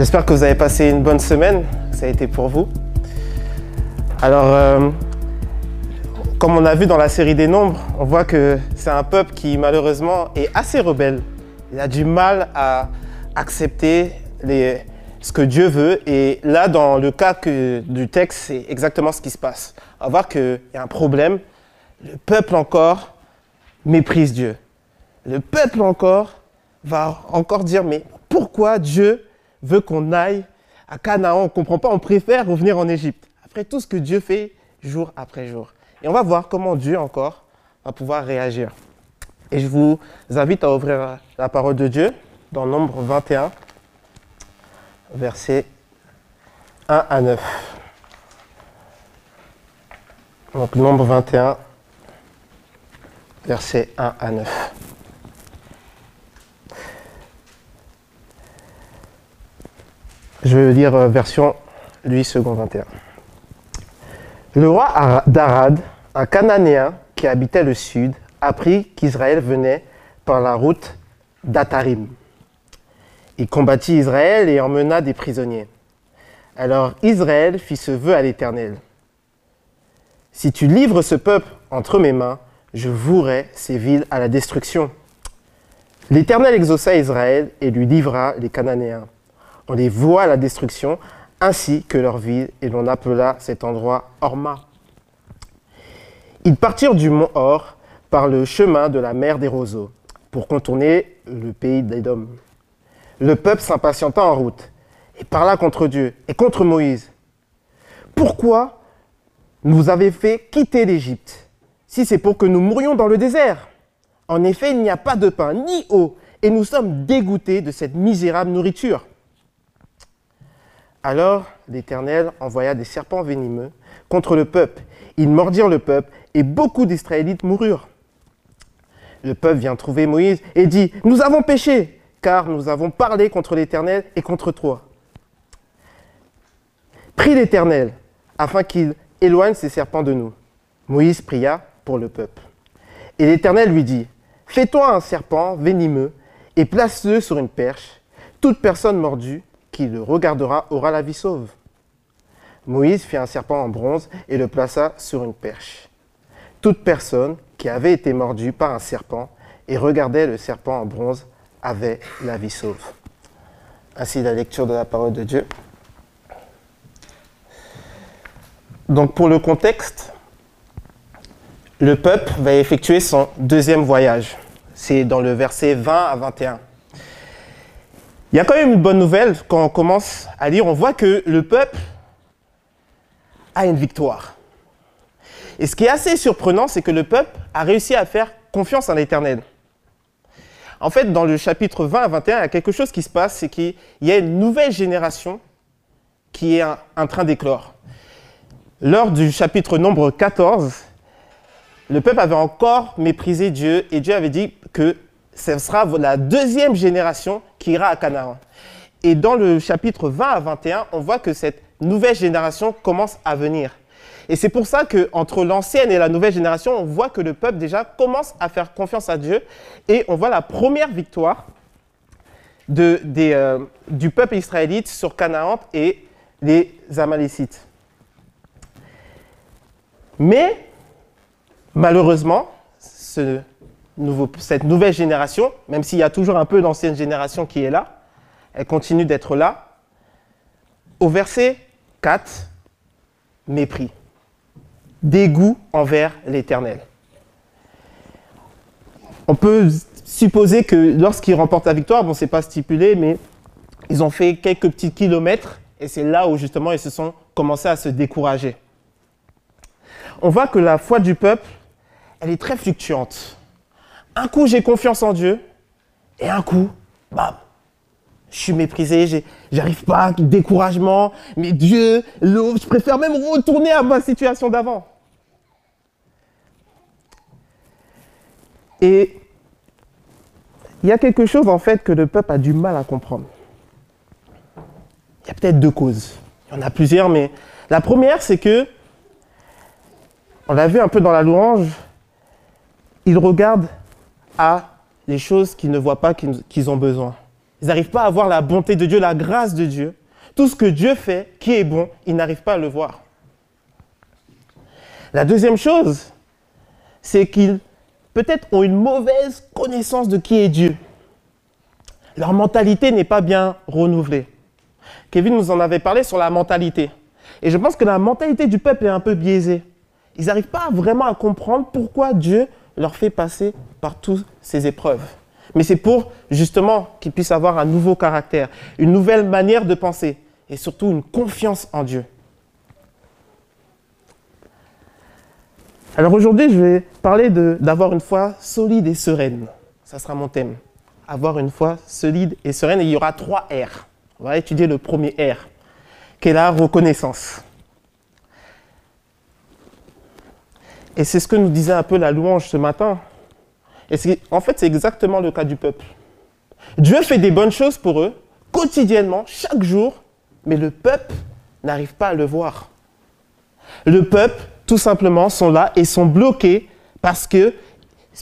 J'espère que vous avez passé une bonne semaine, ça a été pour vous. Alors, euh, comme on a vu dans la série des nombres, on voit que c'est un peuple qui malheureusement est assez rebelle. Il a du mal à accepter ce que Dieu veut. Et là, dans le cas du texte, c'est exactement ce qui se passe. On va voir qu'il y a un problème. Le peuple encore méprise Dieu. Le peuple encore va encore dire, mais pourquoi Dieu veut qu'on aille à Canaan On ne comprend pas, on préfère revenir en Égypte. Après tout ce que Dieu fait jour après jour. Et on va voir comment Dieu encore va pouvoir réagir. Et je vous invite à ouvrir la parole de Dieu dans Nombre 21, versets 1 à 9. Donc Nombre 21, versets 1 à 9. Je vais lire euh, version lui second 21. Le roi d'Arad, un Cananéen qui habitait le sud, apprit qu'Israël venait par la route d'Atarim. Il combattit Israël et emmena des prisonniers. Alors Israël fit ce vœu à l'Éternel. Si tu livres ce peuple entre mes mains, je vouerai ces villes à la destruction. L'Éternel exauça Israël et lui livra les Cananéens. On les voit à la destruction, ainsi que leur ville, et l'on appela cet endroit Orma. Ils partirent du mont Or par le chemin de la mer des roseaux, pour contourner le pays d'Édom. Le peuple s'impatienta en route, et parla contre Dieu et contre Moïse. Pourquoi nous avez fait quitter l'Égypte, si c'est pour que nous mourions dans le désert? En effet, il n'y a pas de pain ni eau, et nous sommes dégoûtés de cette misérable nourriture. Alors l'Éternel envoya des serpents venimeux contre le peuple. Ils mordirent le peuple et beaucoup d'Israélites moururent. Le peuple vient trouver Moïse et dit, Nous avons péché, car nous avons parlé contre l'Éternel et contre toi. Prie l'Éternel, afin qu'il éloigne ces serpents de nous. Moïse pria pour le peuple. Et l'Éternel lui dit, Fais-toi un serpent venimeux et place-le sur une perche. Toute personne mordue le regardera aura la vie sauve. Moïse fit un serpent en bronze et le plaça sur une perche. Toute personne qui avait été mordue par un serpent et regardait le serpent en bronze avait la vie sauve. Ainsi la lecture de la parole de Dieu. Donc pour le contexte, le peuple va effectuer son deuxième voyage. C'est dans le verset 20 à 21. Il y a quand même une bonne nouvelle quand on commence à lire, on voit que le peuple a une victoire. Et ce qui est assez surprenant, c'est que le peuple a réussi à faire confiance en l'Éternel. En fait, dans le chapitre 20 à 21, il y a quelque chose qui se passe, c'est qu'il y a une nouvelle génération qui est en train d'éclore. Lors du chapitre nombre 14, le peuple avait encore méprisé Dieu et Dieu avait dit que ce sera la deuxième génération qui ira à Canaan. Et dans le chapitre 20 à 21, on voit que cette nouvelle génération commence à venir. Et c'est pour ça qu'entre l'ancienne et la nouvelle génération, on voit que le peuple déjà commence à faire confiance à Dieu. Et on voit la première victoire euh, du peuple israélite sur Canaan et les Amalécites. Mais malheureusement, ce cette nouvelle génération, même s'il y a toujours un peu d'ancienne génération qui est là, elle continue d'être là. Au verset 4, mépris, dégoût envers l'Éternel. On peut supposer que lorsqu'ils remportent la victoire, bon, c'est pas stipulé, mais ils ont fait quelques petits kilomètres et c'est là où justement ils se sont commencés à se décourager. On voit que la foi du peuple, elle est très fluctuante. Un coup, j'ai confiance en Dieu, et un coup, bam, je suis méprisé, j'arrive pas, découragement, mais Dieu, je préfère même retourner à ma situation d'avant. Et il y a quelque chose en fait que le peuple a du mal à comprendre. Il y a peut-être deux causes. Il y en a plusieurs, mais la première, c'est que, on l'a vu un peu dans la louange, il regarde à les choses qu'ils ne voient pas qu'ils ont besoin. Ils n'arrivent pas à voir la bonté de Dieu, la grâce de Dieu. Tout ce que Dieu fait, qui est bon, ils n'arrivent pas à le voir. La deuxième chose, c'est qu'ils peut-être ont une mauvaise connaissance de qui est Dieu. Leur mentalité n'est pas bien renouvelée. Kevin nous en avait parlé sur la mentalité. Et je pense que la mentalité du peuple est un peu biaisée. Ils n'arrivent pas vraiment à comprendre pourquoi Dieu leur fait passer par toutes ces épreuves. Mais c'est pour justement qu'ils puissent avoir un nouveau caractère, une nouvelle manière de penser et surtout une confiance en Dieu. Alors aujourd'hui, je vais parler d'avoir une foi solide et sereine. Ça sera mon thème. Avoir une foi solide et sereine. Et il y aura trois R. On va étudier le premier R, qui est la reconnaissance. Et c'est ce que nous disait un peu la louange ce matin. Et en fait, c'est exactement le cas du peuple. Dieu fait des bonnes choses pour eux, quotidiennement, chaque jour, mais le peuple n'arrive pas à le voir. Le peuple, tout simplement, sont là et sont bloqués parce que,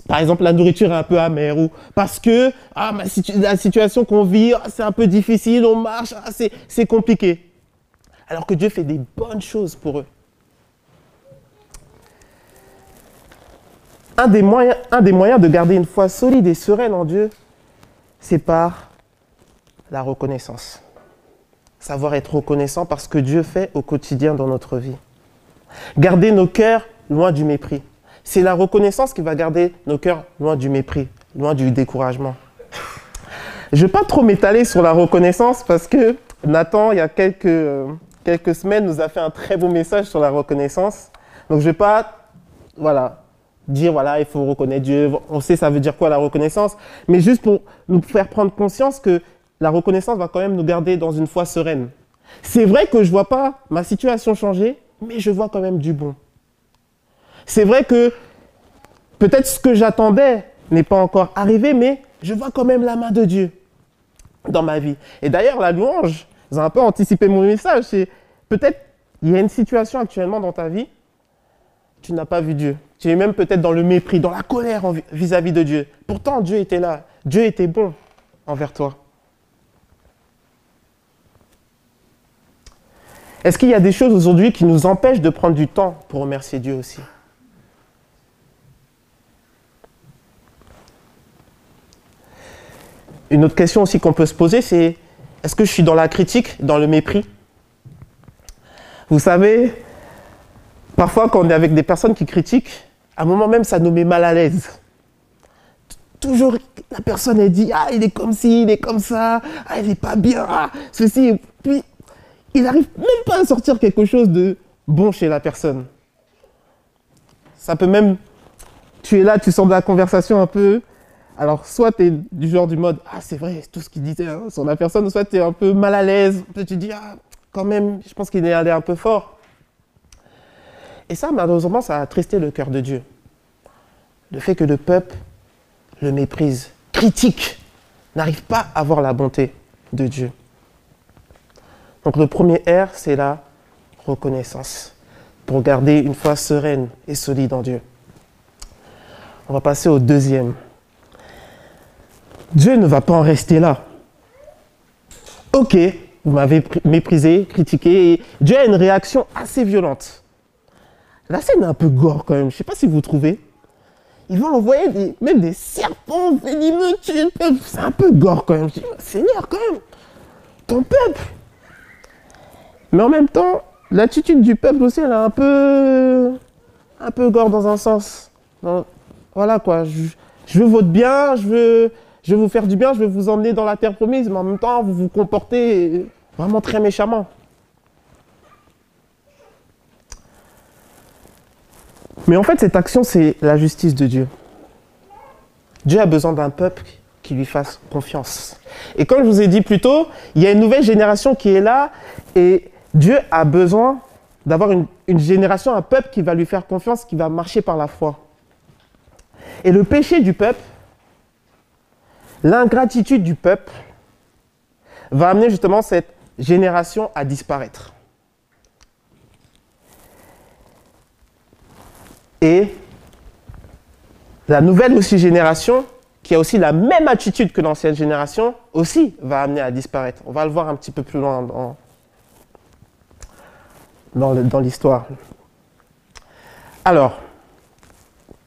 par exemple, la nourriture est un peu amère ou parce que ah, la situation qu'on vit, ah, c'est un peu difficile, on marche, ah, c'est compliqué. Alors que Dieu fait des bonnes choses pour eux. Un des, moyens, de garder une foi solide et sereine en Dieu, c'est par la reconnaissance. Savoir être reconnaissant parce que Dieu fait au quotidien dans notre vie. Garder nos cœurs loin du mépris. C'est la reconnaissance qui va garder nos cœurs loin du mépris, loin du découragement. Je ne vais pas trop m'étaler sur la reconnaissance parce que Nathan, il y a quelques, quelques semaines, nous a fait un très beau message sur la reconnaissance. Donc je ne vais pas voilà, dire voilà, il faut reconnaître Dieu. On sait ça veut dire quoi la reconnaissance, mais juste pour nous faire prendre conscience que la reconnaissance va quand même nous garder dans une foi sereine. C'est vrai que je vois pas ma situation changer, mais je vois quand même du bon. C'est vrai que peut-être ce que j'attendais n'est pas encore arrivé, mais je vois quand même la main de Dieu dans ma vie. Et d'ailleurs, la louange, vous avez un peu anticipé mon message, c'est peut-être il y a une situation actuellement dans ta vie, tu n'as pas vu Dieu. Tu es même peut-être dans le mépris, dans la colère vis-à-vis de Dieu. Pourtant, Dieu était là. Dieu était bon envers toi. Est-ce qu'il y a des choses aujourd'hui qui nous empêchent de prendre du temps pour remercier Dieu aussi? Une autre question aussi qu'on peut se poser, c'est est-ce que je suis dans la critique, dans le mépris? Vous savez, parfois quand on est avec des personnes qui critiquent, à un moment même, ça nous met mal à l'aise. Toujours, la personne, elle dit, ah, il est comme ci, il est comme ça, ah, il n'est pas bien, ah, ceci. Puis, il n'arrive même pas à sortir quelque chose de bon chez la personne. Ça peut même, tu es là, tu sens de la conversation un peu. Alors, soit tu es du genre du mode, ah, c'est vrai, tout ce qu'il disait hein, sur la personne, soit tu es un peu mal à l'aise, tu dis, ah, quand même, je pense qu'il est allé un peu fort. Et ça, malheureusement, ça a attristé le cœur de Dieu. Le fait que le peuple le méprise, critique, n'arrive pas à voir la bonté de Dieu. Donc le premier R, c'est la reconnaissance, pour garder une foi sereine et solide en Dieu. On va passer au deuxième. Dieu ne va pas en rester là. Ok, vous m'avez méprisé, critiqué, et Dieu a une réaction assez violente. La scène est un peu gore quand même. Je ne sais pas si vous trouvez. Il va envoyer même des serpents venimeux C'est un peu gore quand même. Je dis, Seigneur, quand même, ton peuple. Mais en même temps, l'attitude du peuple aussi, elle est un peu, un peu gore dans un sens. voilà quoi. Je, veux votre bien, je veux, je veux vous faire du bien, je veux vous emmener dans la terre promise, mais en même temps, vous vous comportez vraiment très méchamment. Mais en fait, cette action, c'est la justice de Dieu. Dieu a besoin d'un peuple qui lui fasse confiance. Et comme je vous ai dit plus tôt, il y a une nouvelle génération qui est là et Dieu a besoin d'avoir une, génération, un peuple qui va lui faire confiance, qui va marcher par la foi. Et le péché du peuple, l'ingratitude du peuple, va amener justement cette génération à disparaître. Et la nouvelle aussi génération qui a aussi la même attitude que l'ancienne génération, aussi va amener à disparaître. On va le voir un petit peu plus loin dans, dans l'histoire. Alors,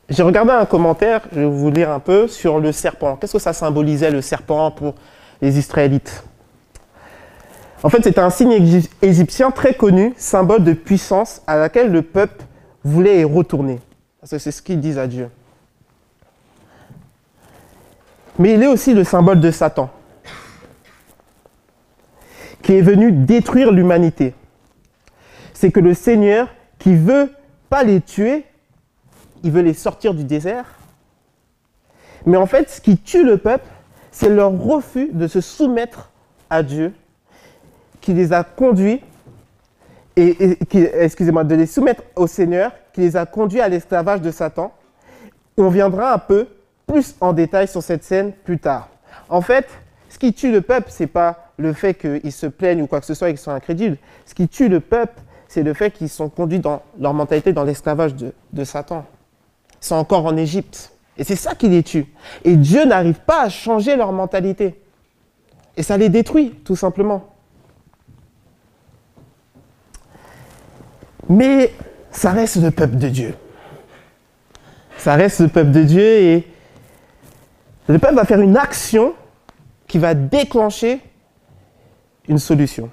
j'ai regardé un commentaire, je vais vous lire un peu, sur le serpent. Qu'est-ce que ça symbolisait le serpent pour les Israélites? En fait, c'était un signe égyptien très connu, symbole de puissance à laquelle le peuple voulait y retourner. Parce que c'est ce qu'ils disent à Dieu. Mais il est aussi le symbole de Satan, qui est venu détruire l'humanité. C'est que le Seigneur, qui veut pas les tuer, il veut les sortir du désert. Mais en fait, ce qui tue le peuple, c'est leur refus de se soumettre à Dieu, qui les a conduits, et, excusez-moi, de les soumettre au Seigneur, qui les a conduits à l'esclavage de Satan. On viendra un peu plus en détail sur cette scène plus tard. En fait, ce qui tue le peuple, c'est pas le fait qu'ils se plaignent ou quoi que ce soit et qu'ils sont incrédules. Ce qui tue le peuple, c'est le fait qu'ils sont conduits dans leur mentalité dans l'esclavage de, de Satan. Ils sont encore en Égypte. Et c'est ça qui les tue. Et Dieu n'arrive pas à changer leur mentalité. Et ça les détruit, tout simplement. Mais ça reste le peuple de Dieu. Ça reste le peuple de Dieu et le peuple va faire une action qui va déclencher une solution.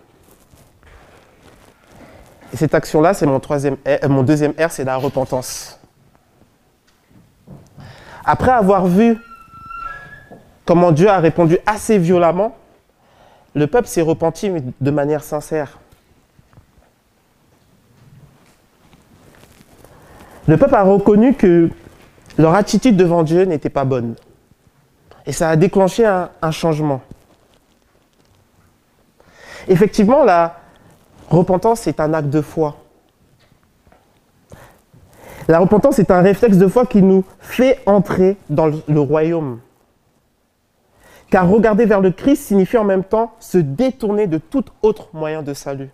Et cette action-là, c'est mon, troisième, mon deuxième R, c'est la repentance. Après avoir vu comment Dieu a répondu assez violemment, le peuple s'est repenti de manière sincère. Le peuple a reconnu que leur attitude devant Dieu n'était pas bonne. Et ça a déclenché un, un changement. Effectivement, la repentance est un acte de foi. La repentance est un réflexe de foi qui nous fait entrer dans le royaume. Car regarder vers le Christ signifie en même temps se détourner de tout autre moyen de salut.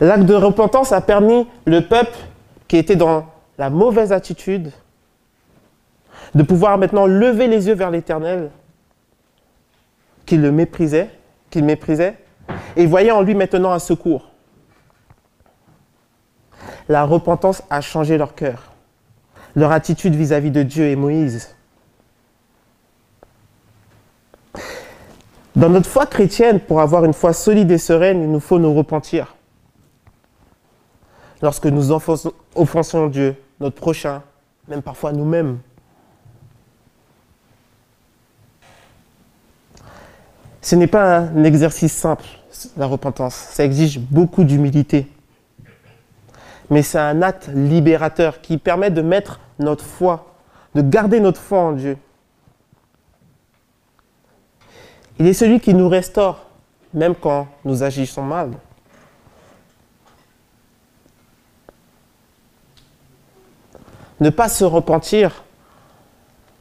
L'acte de repentance a permis le peuple qui était dans la mauvaise attitude de pouvoir maintenant lever les yeux vers l'Éternel, qu'il le méprisait, qu'il méprisait, et voyait en lui maintenant un secours. La repentance a changé leur cœur, leur attitude vis-à-vis -vis de Dieu et Moïse. Dans notre foi chrétienne, pour avoir une foi solide et sereine, il nous faut nous repentir lorsque nous offensons Dieu, notre prochain, même parfois nous-mêmes. Ce n'est pas un exercice simple, la repentance. Ça exige beaucoup d'humilité. Mais c'est un acte libérateur qui permet de mettre notre foi, de garder notre foi en Dieu. Il est celui qui nous restaure, même quand nous agissons mal. Ne pas se repentir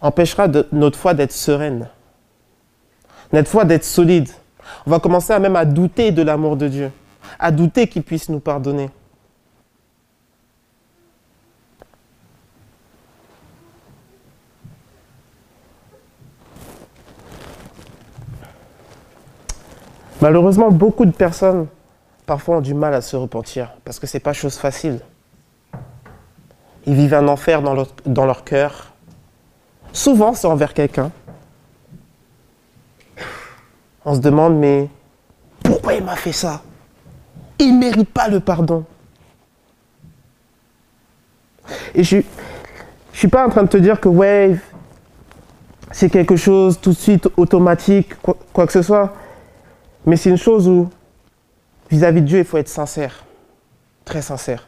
empêchera notre foi d'être sereine, notre foi d'être solide. On va commencer à même à douter de l'amour de Dieu, à douter qu'il puisse nous pardonner. Malheureusement, beaucoup de personnes parfois ont du mal à se repentir parce que ce n'est pas chose facile. Ils vivent un enfer dans leur, dans cœur. Souvent, c'est envers quelqu'un. On se demande, mais pourquoi il m'a fait ça? Il ne mérite pas le pardon. Et je ne suis pas en train de te dire que, ouais, c'est quelque chose tout de suite automatique, quoi, quoi que ce soit. Mais c'est une chose où, vis-à-vis de Dieu, il faut être sincère. Très sincère.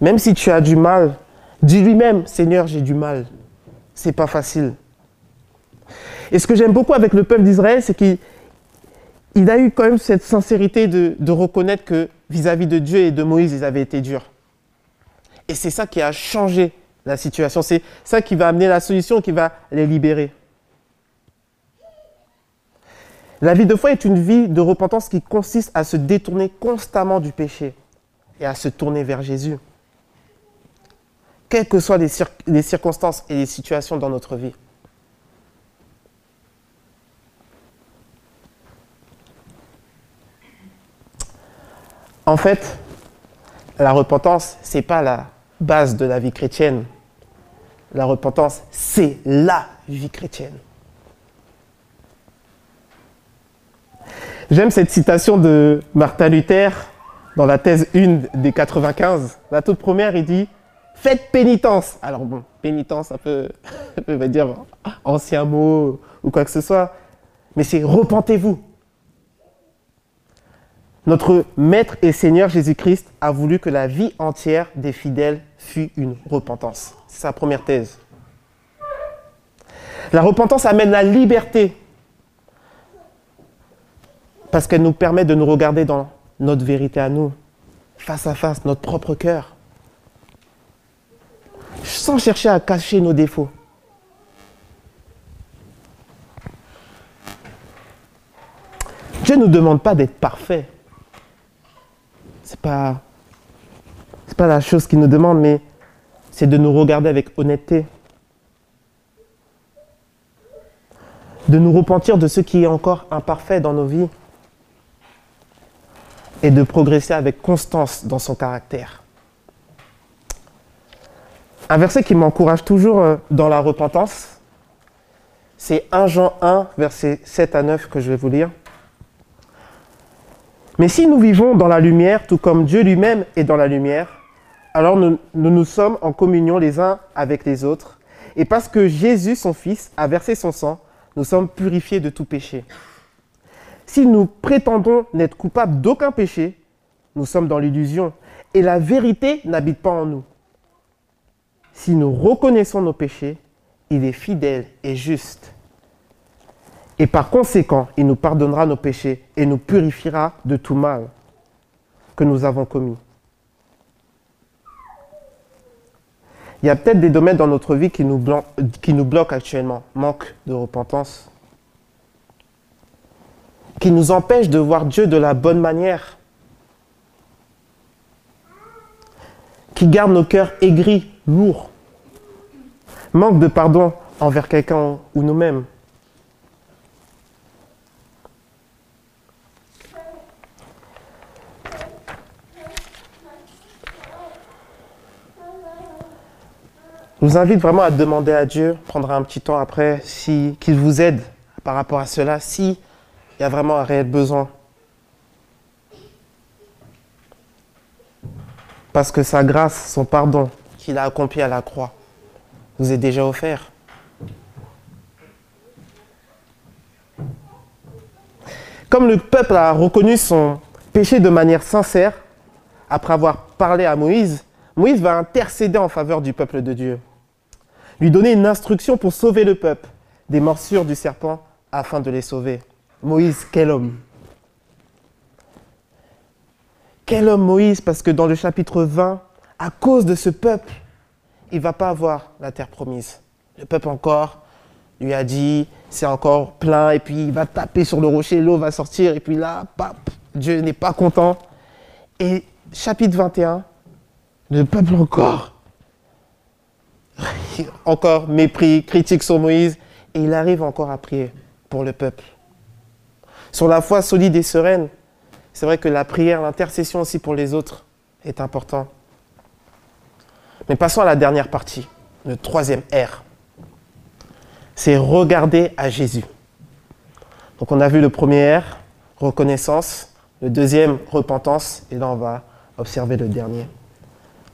Même si tu as du mal, dis lui-même, Seigneur, j'ai du mal. C'est pas facile. Et ce que j'aime beaucoup avec le peuple d'Israël, c'est qu'il a eu quand même cette sincérité de, reconnaître que vis-à-vis de Dieu et de Moïse, ils avaient été durs. Et c'est ça qui a changé la situation. C'est ça qui va amener la solution, qui va les libérer. La vie de foi est une vie de repentance qui consiste à se détourner constamment du péché et à se tourner vers Jésus. Quelles que soient les, circonstances et les situations dans notre vie. En fait, la repentance, ce n'est pas la base de la vie chrétienne. La repentance, c'est la vie chrétienne. J'aime cette citation de Martin Luther dans la thèse 1 des 95. La toute première, il dit Faites pénitence. Alors bon, pénitence, ça peut, ça peut dire ancien mot ou quoi que ce soit, mais c'est repentez-vous. Notre Maître et Seigneur Jésus-Christ a voulu que la vie entière des fidèles fût une repentance. C'est sa première thèse. La repentance amène la liberté parce qu'elle nous permet de nous regarder dans notre vérité à nous, face à face, notre propre cœur, sans chercher à cacher nos défauts. Dieu ne nous demande pas d'être parfait. Ce n'est pas, pas la chose qu'il nous demande, mais c'est de nous regarder avec honnêteté. De nous repentir de ce qui est encore imparfait dans nos vies et de progresser avec constance dans son caractère. Un verset qui m'encourage toujours euh, dans la repentance, c'est 1 Jean 1, versets 7 à 9 que je vais vous lire. Mais si nous vivons dans la lumière, tout comme Dieu lui-même est dans la lumière, alors nous, nous, nous sommes en communion les uns avec les autres. Et parce que Jésus, son Fils, a versé son sang, nous sommes purifiés de tout péché. Si nous prétendons n'être coupables d'aucun péché, nous sommes dans l'illusion et la vérité n'habite pas en nous. Si nous reconnaissons nos péchés, il est fidèle et juste. Et par conséquent, il nous pardonnera nos péchés et nous purifiera de tout mal que nous avons commis. Il y a peut-être des domaines dans notre vie qui nous, bloquent actuellement. Manque de repentance, qui nous empêche de voir Dieu de la bonne manière, qui garde nos cœurs aigris, lourds, manque de pardon envers quelqu'un ou nous-mêmes. Je vous invite vraiment à demander à Dieu, prendre un petit temps après, si, qu'il vous aide par rapport à cela, si il y a vraiment un réel besoin. Parce que sa grâce, son pardon qu'il a accompli à la croix, vous est déjà offert. Comme le peuple a reconnu son péché de manière sincère, après avoir parlé à Moïse, Moïse va intercéder en faveur du peuple de Dieu, lui donner une instruction pour sauver le peuple des morsures du serpent afin de les sauver. Moïse, quel homme Quel homme Moïse Parce que dans le chapitre 20, à cause de ce peuple, il ne va pas avoir la terre promise. Le peuple encore lui a dit, c'est encore plein, et puis il va taper sur le rocher, l'eau va sortir, et puis là, pap, Dieu n'est pas content. Et chapitre 21, le peuple encore, encore mépris, critique sur Moïse, et il arrive encore à prier pour le peuple sur la foi solide et sereine. C'est vrai que la prière, l'intercession aussi pour les autres est important. Mais passons à la dernière partie, le troisième R. C'est regarder à Jésus. Donc on a vu le premier R, reconnaissance, le deuxième, repentance, et là on va observer le dernier.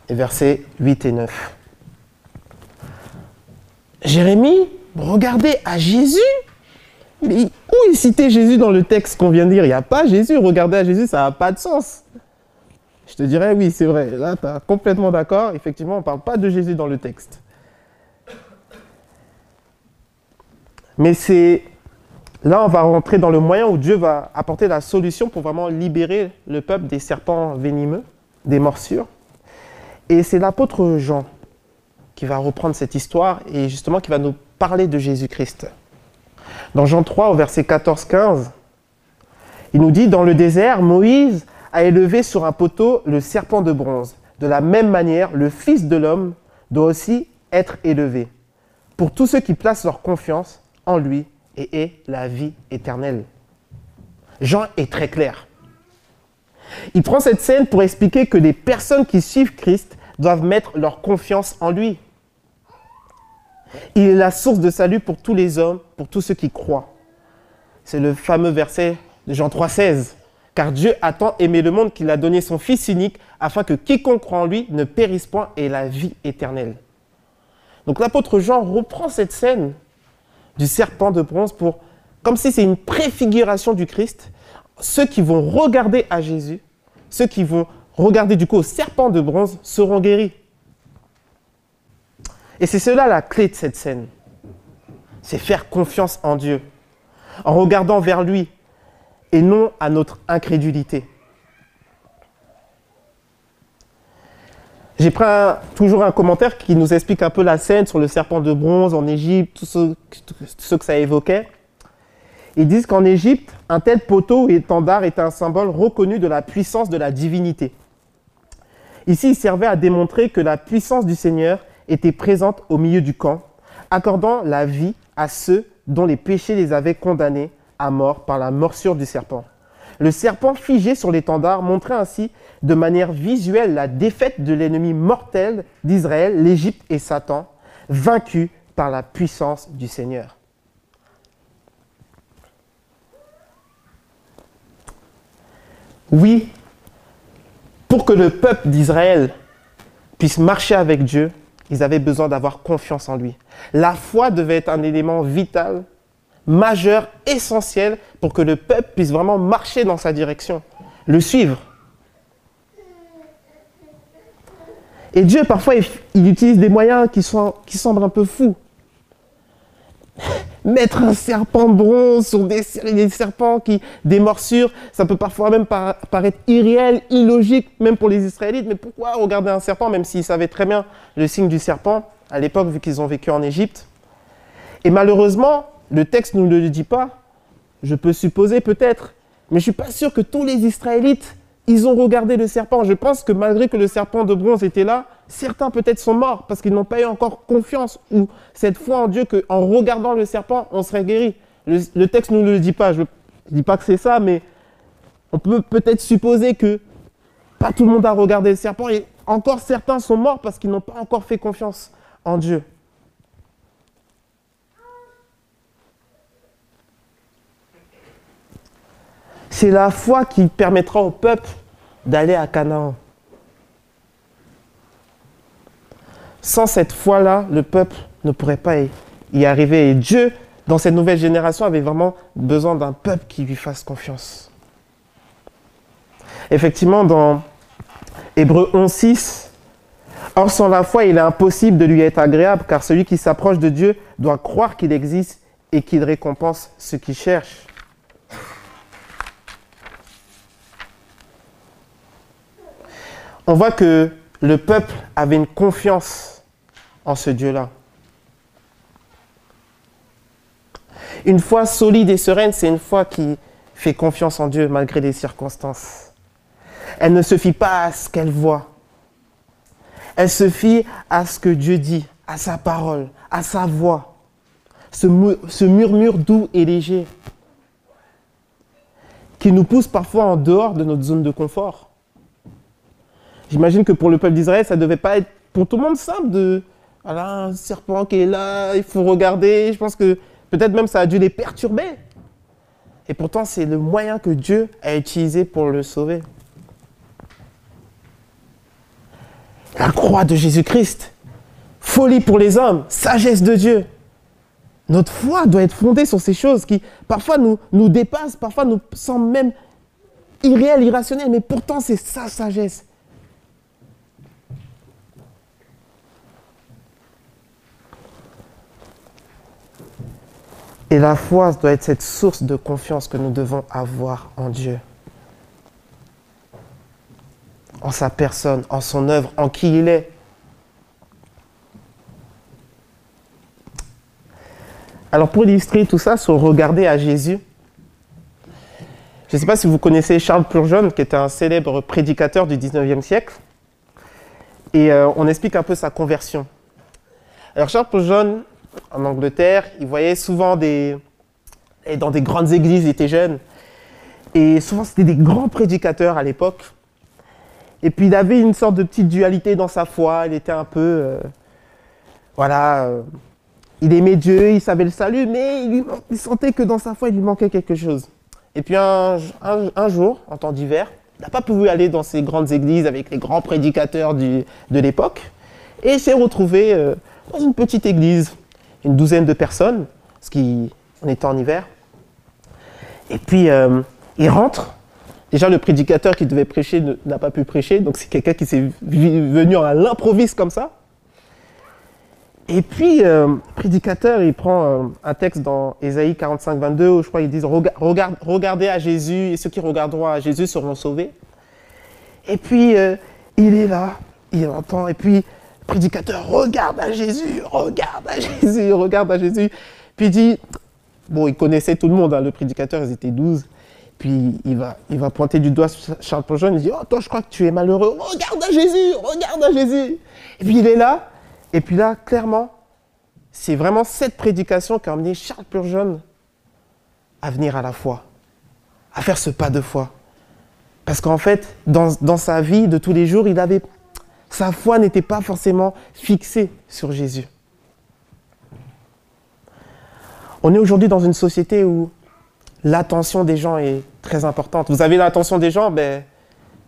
Les versets 8 et 9. Jérémie, regardez à Jésus mais où est cité Jésus dans le texte qu'on vient de dire Il n'y a pas Jésus. Regarder à Jésus, ça n'a pas de sens. Je te dirais, oui, c'est vrai. Là, tu es complètement d'accord. Effectivement, on ne parle pas de Jésus dans le texte. Mais c'est là, on va rentrer dans le moyen où Dieu va apporter la solution pour vraiment libérer le peuple des serpents venimeux, des morsures. Et c'est l'apôtre Jean qui va reprendre cette histoire et justement qui va nous parler de Jésus-Christ. Dans Jean 3, au verset 14-15, Il nous dit, dans le désert, Moïse a élevé sur un poteau le serpent de bronze. De la même manière, le Fils de l'homme doit aussi être élevé pour tous ceux qui placent leur confiance en lui et est la vie éternelle. Jean est très clair. Il prend cette scène pour expliquer que les personnes qui suivent Christ doivent mettre leur confiance en lui. Il est la source de salut pour tous les hommes, pour tous ceux qui croient. C'est le fameux verset de Jean 3,16. Car Dieu a tant aimé le monde qu'il a donné son Fils unique afin que quiconque croit en lui ne périsse point et la vie éternelle. Donc l'apôtre Jean reprend cette scène du serpent de bronze pour, comme si c'est une préfiguration du Christ. Ceux qui vont regarder à Jésus, ceux qui vont regarder du coup au serpent de bronze seront guéris. Et c'est cela la clé de cette scène. C'est faire confiance en Dieu, en regardant vers lui et non à notre incrédulité. J'ai pris toujours un commentaire qui nous explique un peu la scène sur le serpent de bronze en Égypte, tout ce, que ça évoquait. Ils disent qu'en Égypte, un tel poteau ou étendard est un symbole reconnu de la puissance de la divinité. Ici, il servait à démontrer que la puissance du Seigneur était présente au milieu du camp, accordant la vie à ceux dont les péchés les avaient condamnés à mort par la morsure du serpent. Le serpent figé sur l'étendard montrait ainsi de manière visuelle la défaite de l'ennemi mortel d'Israël, l'Égypte et Satan, vaincu par la puissance du Seigneur. Oui, pour que le peuple d'Israël puisse marcher avec Dieu, ils avaient besoin d'avoir confiance en lui. La foi devait être un élément vital majeur, essentiel pour que le peuple puisse vraiment marcher dans sa direction, le suivre. Et Dieu, parfois, il, utilise des moyens qui, sont, qui semblent un peu fous. Mettre un serpent bronze sur des, des, serpents qui, des morsures, ça peut parfois même paraître irréel, illogique, même pour les Israélites. Mais pourquoi regarder un serpent, même s'ils savaient très bien le signe du serpent à l'époque, vu qu'ils ont vécu en Égypte? Et malheureusement, le texte ne nous le dit pas. Je peux supposer peut-être. Mais je ne suis pas sûr que tous les Israélites, ils ont regardé le serpent. Je pense que malgré que le serpent de bronze était là, certains peut-être sont morts parce qu'ils n'ont pas eu encore confiance ou cette foi en Dieu qu'en regardant le serpent, on serait guéri. Le, texte ne nous le dit pas. Je ne dis pas que c'est ça, mais on peut peut-être supposer que pas tout le monde a regardé le serpent et encore certains sont morts parce qu'ils n'ont pas encore fait confiance en Dieu. C'est la foi qui permettra au peuple d'aller à Canaan. Sans cette foi-là, le peuple ne pourrait pas y arriver. Et Dieu, dans cette nouvelle génération, avait vraiment besoin d'un peuple qui lui fasse confiance. Effectivement, dans Hébreu 11.6, Or sans la foi, il est impossible de lui être agréable, car celui qui s'approche de Dieu doit croire qu'il existe et qu'il récompense ceux qui cherchent. On voit que le peuple avait une confiance en ce Dieu-là. Une foi solide et sereine, c'est une foi qui fait confiance en Dieu malgré les circonstances. Elle ne se fie pas à ce qu'elle voit. Elle se fie à ce que Dieu dit, à sa parole, à sa voix. Ce, murmure doux et léger qui nous pousse parfois en dehors de notre zone de confort. J'imagine que pour le peuple d'Israël, ça ne devait pas être pour tout le monde simple de. Voilà, un serpent qui est là, il faut regarder. Je pense que peut-être même ça a dû les perturber. Et pourtant, c'est le moyen que Dieu a utilisé pour le sauver. La croix de Jésus-Christ. Folie pour les hommes, sagesse de Dieu. Notre foi doit être fondée sur ces choses qui parfois nous, nous dépassent, parfois nous semblent même irréelles, irrationnelles, mais pourtant c'est sa sagesse. Et la foi doit être cette source de confiance que nous devons avoir en Dieu. En sa personne, en son œuvre, en qui il est. Alors pour illustrer tout ça, sur regarder à Jésus, Je ne sais pas si vous connaissez Charles Purgeon, qui était un célèbre prédicateur du 19e siècle. Et euh, on explique un peu sa conversion. Alors Charles Purgeon, en Angleterre, il voyait souvent des... Dans des grandes églises, il était jeune. Et souvent, c'était des grands prédicateurs à l'époque. Et puis, il avait une sorte de petite dualité dans sa foi. Il était un peu... euh, voilà... euh, il aimait Dieu, il savait le salut, mais il, sentait que dans sa foi, il lui manquait quelque chose. Et puis un, jour, en temps d'hiver, il n'a pas pu aller dans ces grandes églises avec les grands prédicateurs de l'époque. Et il s'est retrouvé euh, dans une petite église, une douzaine de personnes, parce qu'on était en hiver. Et puis euh, il rentre. Déjà, le prédicateur qui devait prêcher n'a pas pu prêcher, donc c'est quelqu'un qui s'est venu à l'improviste comme ça. Et puis, euh, le prédicateur, il prend euh, un texte dans Ésaïe 45, 22, où je crois qu'ils disent Rega- Regarde- Regardez à Jésus, et ceux qui regarderont à Jésus seront sauvés. Et puis, il est là, il entend, et puis, prédicateur regarde à Jésus, regarde à Jésus, regarde à Jésus. Puis il dit Bon, il connaissait tout le monde, hein, le prédicateur, ils étaient 12. Puis il va, il va pointer du doigt Charles Purgeon, il dit Oh, toi, je crois que tu es malheureux, regarde à Jésus, regarde à Jésus. Et puis il est là, et puis là, clairement, c'est vraiment cette prédication qui a amené Charles Purgeon à venir à la foi, à faire ce pas de foi. Parce qu'en fait, dans, dans sa vie de tous les jours, il avait, sa foi n'était pas forcément fixée sur Jésus. On est aujourd'hui dans une société où l'attention des gens est très importante. Vous avez l'attention des gens, ben,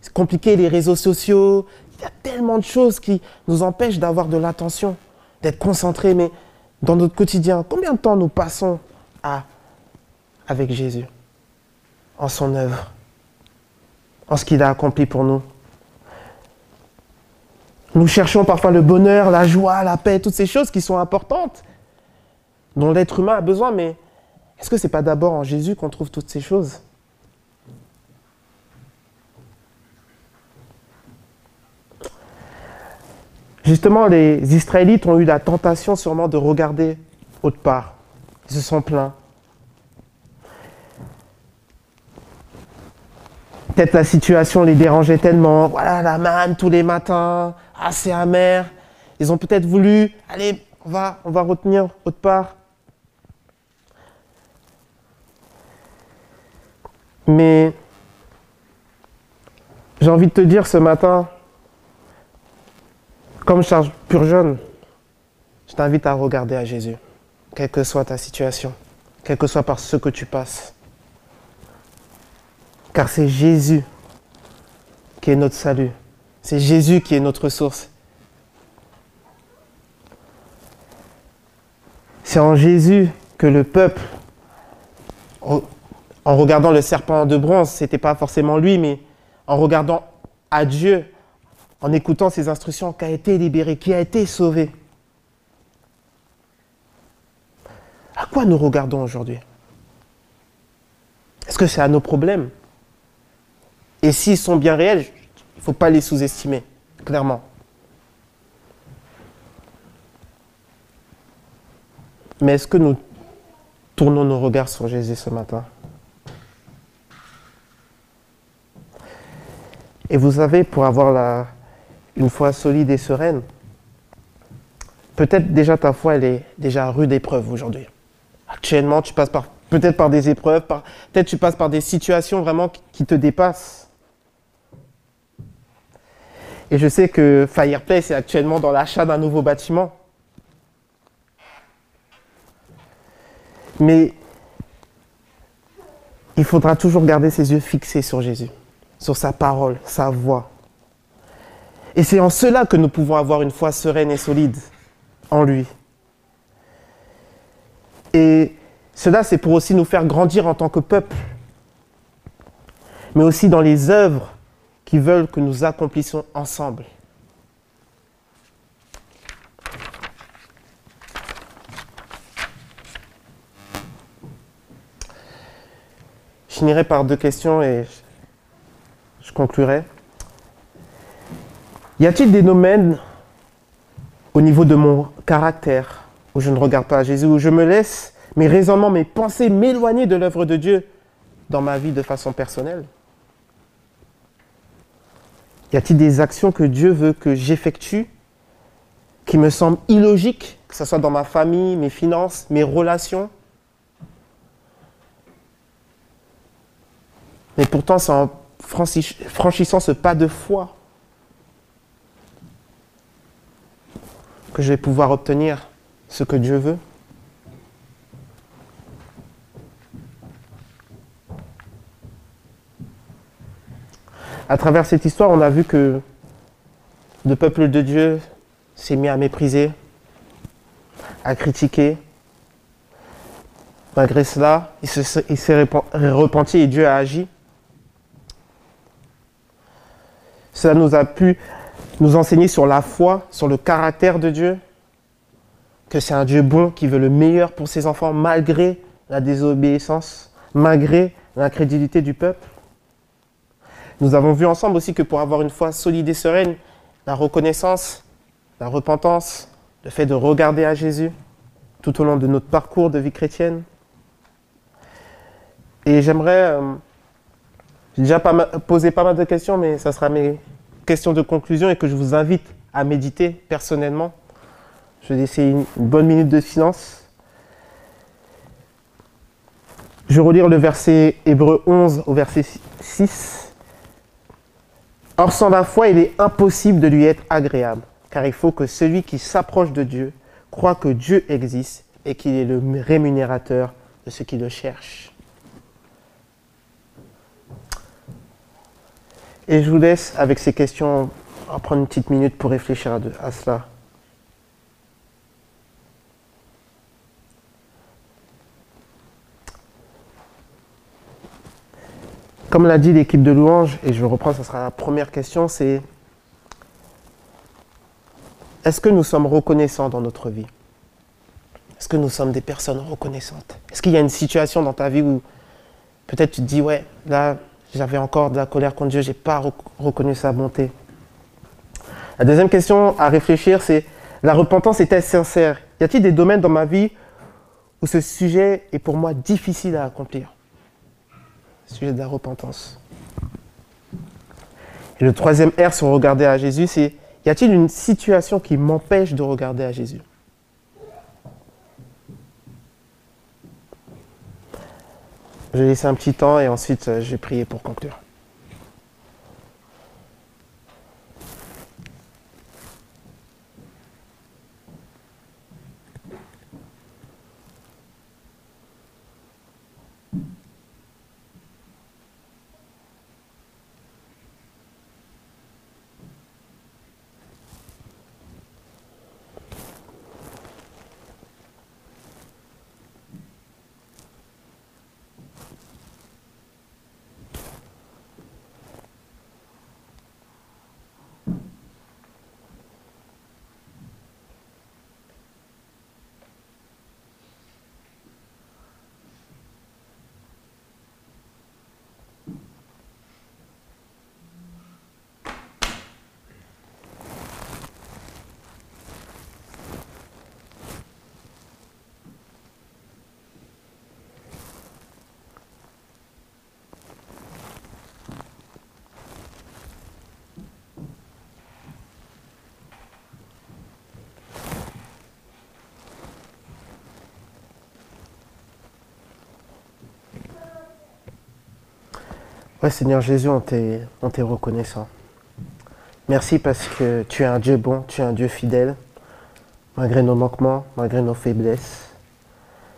c'est compliqué, les réseaux sociaux, il y a tellement de choses qui nous empêchent d'avoir de l'attention, d'être concentrés, mais dans notre quotidien, combien de temps nous passons avec Jésus, en son œuvre, en ce qu'il a accompli pour nous? Nous cherchons parfois le bonheur, la joie, la paix, toutes ces choses qui sont importantes, dont l'être humain a besoin, mais est-ce que ce n'est pas d'abord en Jésus qu'on trouve toutes ces choses? Justement, les Israélites ont eu la tentation sûrement de regarder autre part. Ils se sont plaints. Peut-être la situation les dérangeait tellement. Voilà la manne tous les matins, assez amer. Ils ont peut-être voulu, allez, on va, on va retenir autre part. Mais j'ai envie de te dire ce matin, comme Charles Purgeon, je t'invite à regarder à Jésus, quelle que soit ta situation, quel que soit par ce que tu passes. Car c'est Jésus qui est notre salut. C'est Jésus qui est notre source. C'est en Jésus que le peuple, en regardant le serpent de bronze, c'était pas forcément lui, mais en regardant à Dieu, en écoutant ses instructions, qui a été libéré, qui a été sauvé. À quoi nous regardons aujourd'hui? Est-ce que c'est à nos problèmes? Et s'ils sont bien réels, il ne faut pas les sous-estimer, clairement. Mais est-ce que nous tournons nos regards sur Jésus ce matin? Et vous savez, pour avoir la, une foi solide et sereine, peut-être déjà ta foi, elle est déjà rude épreuve aujourd'hui. Actuellement, tu passes par, peut-être par des épreuves, peut-être tu passes par des situations vraiment qui te dépassent. Et je sais que Fireplace est actuellement dans l'achat d'un nouveau bâtiment. Mais il faudra toujours garder ses yeux fixés sur Jésus, sur sa parole, sa voix. Et c'est en cela que nous pouvons avoir une foi sereine et solide en lui. Et cela, c'est pour aussi nous faire grandir en tant que peuple, mais aussi dans les œuvres qui veulent que nous accomplissions ensemble. Je finirai par deux questions et je conclurai. Y a-t-il des domaines au niveau de mon caractère où je ne regarde pas Jésus, où je me laisse mes raisonnements, mes pensées m'éloigner de l'œuvre de Dieu dans ma vie de façon personnelle? Y a-t-il des actions que Dieu veut que j'effectue qui me semblent illogiques, que ce soit dans ma famille, mes finances, mes relations? Mais pourtant, c'est en franchissant ce pas de foi que je vais pouvoir obtenir ce que Dieu veut. À travers cette histoire, on a vu que le peuple de Dieu s'est mis à mépriser, à critiquer. Malgré cela, il s'est repenti et Dieu a agi. Cela nous a pu nous enseigner sur la foi, sur le caractère de Dieu, que c'est un Dieu bon qui veut le meilleur pour ses enfants malgré la désobéissance, malgré l'incrédulité du peuple. Nous avons vu ensemble aussi que pour avoir une foi solide et sereine, la reconnaissance, la repentance, le fait de regarder à Jésus tout au long de notre parcours de vie chrétienne. Et j'aimerais, euh, j'ai déjà posé pas mal de questions, mais ça sera mes questions de conclusion et que je vous invite à méditer personnellement. Je vais laisser une bonne minute de silence. Je vais relire le verset Hébreu 11 au verset 6. Or, sans la foi, il est impossible de lui être agréable, car il faut que celui qui s'approche de Dieu croit que Dieu existe et qu'il est le rémunérateur de ceux qui le cherchent. Et je vous laisse avec ces questions prendre une petite minute pour réfléchir à cela. Comme l'a dit l'équipe de louange, et je reprends, ce sera la première question, c'est est-ce que nous sommes reconnaissants dans notre vie? Est-ce que nous sommes des personnes reconnaissantes? Est-ce qu'il y a une situation dans ta vie où peut-être tu te dis, ouais, là, j'avais encore de la colère contre Dieu, je n'ai pas reconnu sa bonté? La deuxième question à réfléchir, c'est la repentance est-elle sincère? Y a-t-il des domaines dans ma vie où ce sujet est pour moi difficile à accomplir? Sujet de la repentance. Et le troisième R sur regarder à Jésus, c'est y a-t-il une situation qui m'empêche de regarder à Jésus? Je vais laisser un petit temps et ensuite euh, je vais prier pour conclure. Ouais, Seigneur Jésus, on t'est, reconnaissant. Merci parce que tu es un Dieu bon, tu es un Dieu fidèle, malgré nos manquements, malgré nos faiblesses.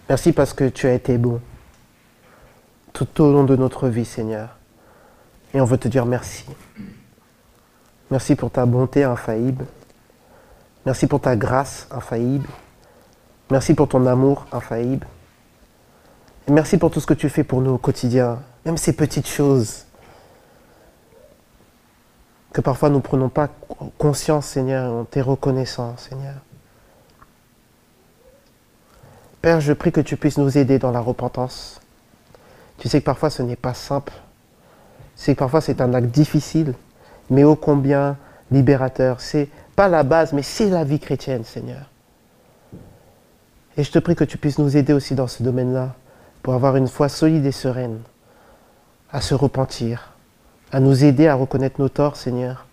Merci parce que tu as été bon tout au long de notre vie, Seigneur. Et on veut te dire merci. Merci pour ta bonté infaillible. Merci pour ta grâce infaillible. Merci pour ton amour infaillible. Et merci pour tout ce que tu fais pour nous au quotidien, même ces petites choses que parfois nous ne prenons pas conscience, Seigneur, on t'est reconnaissant, Seigneur. Père, je prie que tu puisses nous aider dans la repentance. Tu sais que parfois ce n'est pas simple. Tu sais que parfois c'est un acte difficile, mais ô combien libérateur. C'est pas la base, mais c'est la vie chrétienne, Seigneur. Et je te prie que tu puisses nous aider aussi dans ce domaine-là, pour avoir une foi solide et sereine, à se repentir, à nous aider à reconnaître nos torts, Seigneur,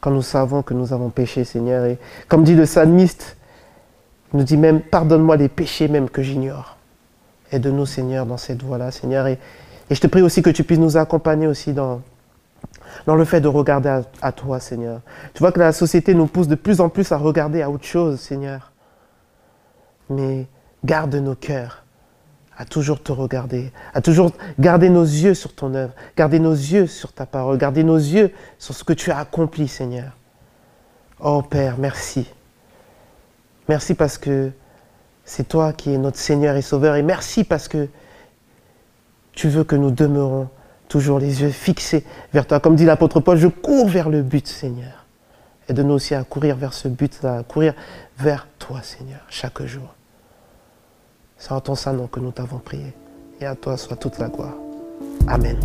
quand nous savons que nous avons péché, Seigneur. Et comme dit le psalmiste, il nous dit même, pardonne-moi les péchés même que j'ignore. Aide-nous, Seigneur, dans cette voie-là, Seigneur. Et, je te prie aussi que tu puisses nous accompagner aussi dans, le fait de regarder à, toi, Seigneur. Tu vois que la société nous pousse de plus en plus à regarder à autre chose, Seigneur. Mais garde nos cœurs à toujours te regarder, à toujours garder nos yeux sur ton œuvre, garder nos yeux sur ta parole, garder nos yeux sur ce que tu as accompli, Seigneur. Oh Père, merci. Merci parce que c'est toi qui es notre Seigneur et Sauveur. Et merci parce que tu veux que nous demeurons toujours les yeux fixés vers toi. Comme dit l'apôtre Paul, je cours vers le but, Seigneur. Aide-nous aussi à courir vers ce but-là, à courir vers toi, Seigneur, chaque jour. C'est en ton Saint nom que nous t'avons prié. Et à toi soit toute la gloire. Amen.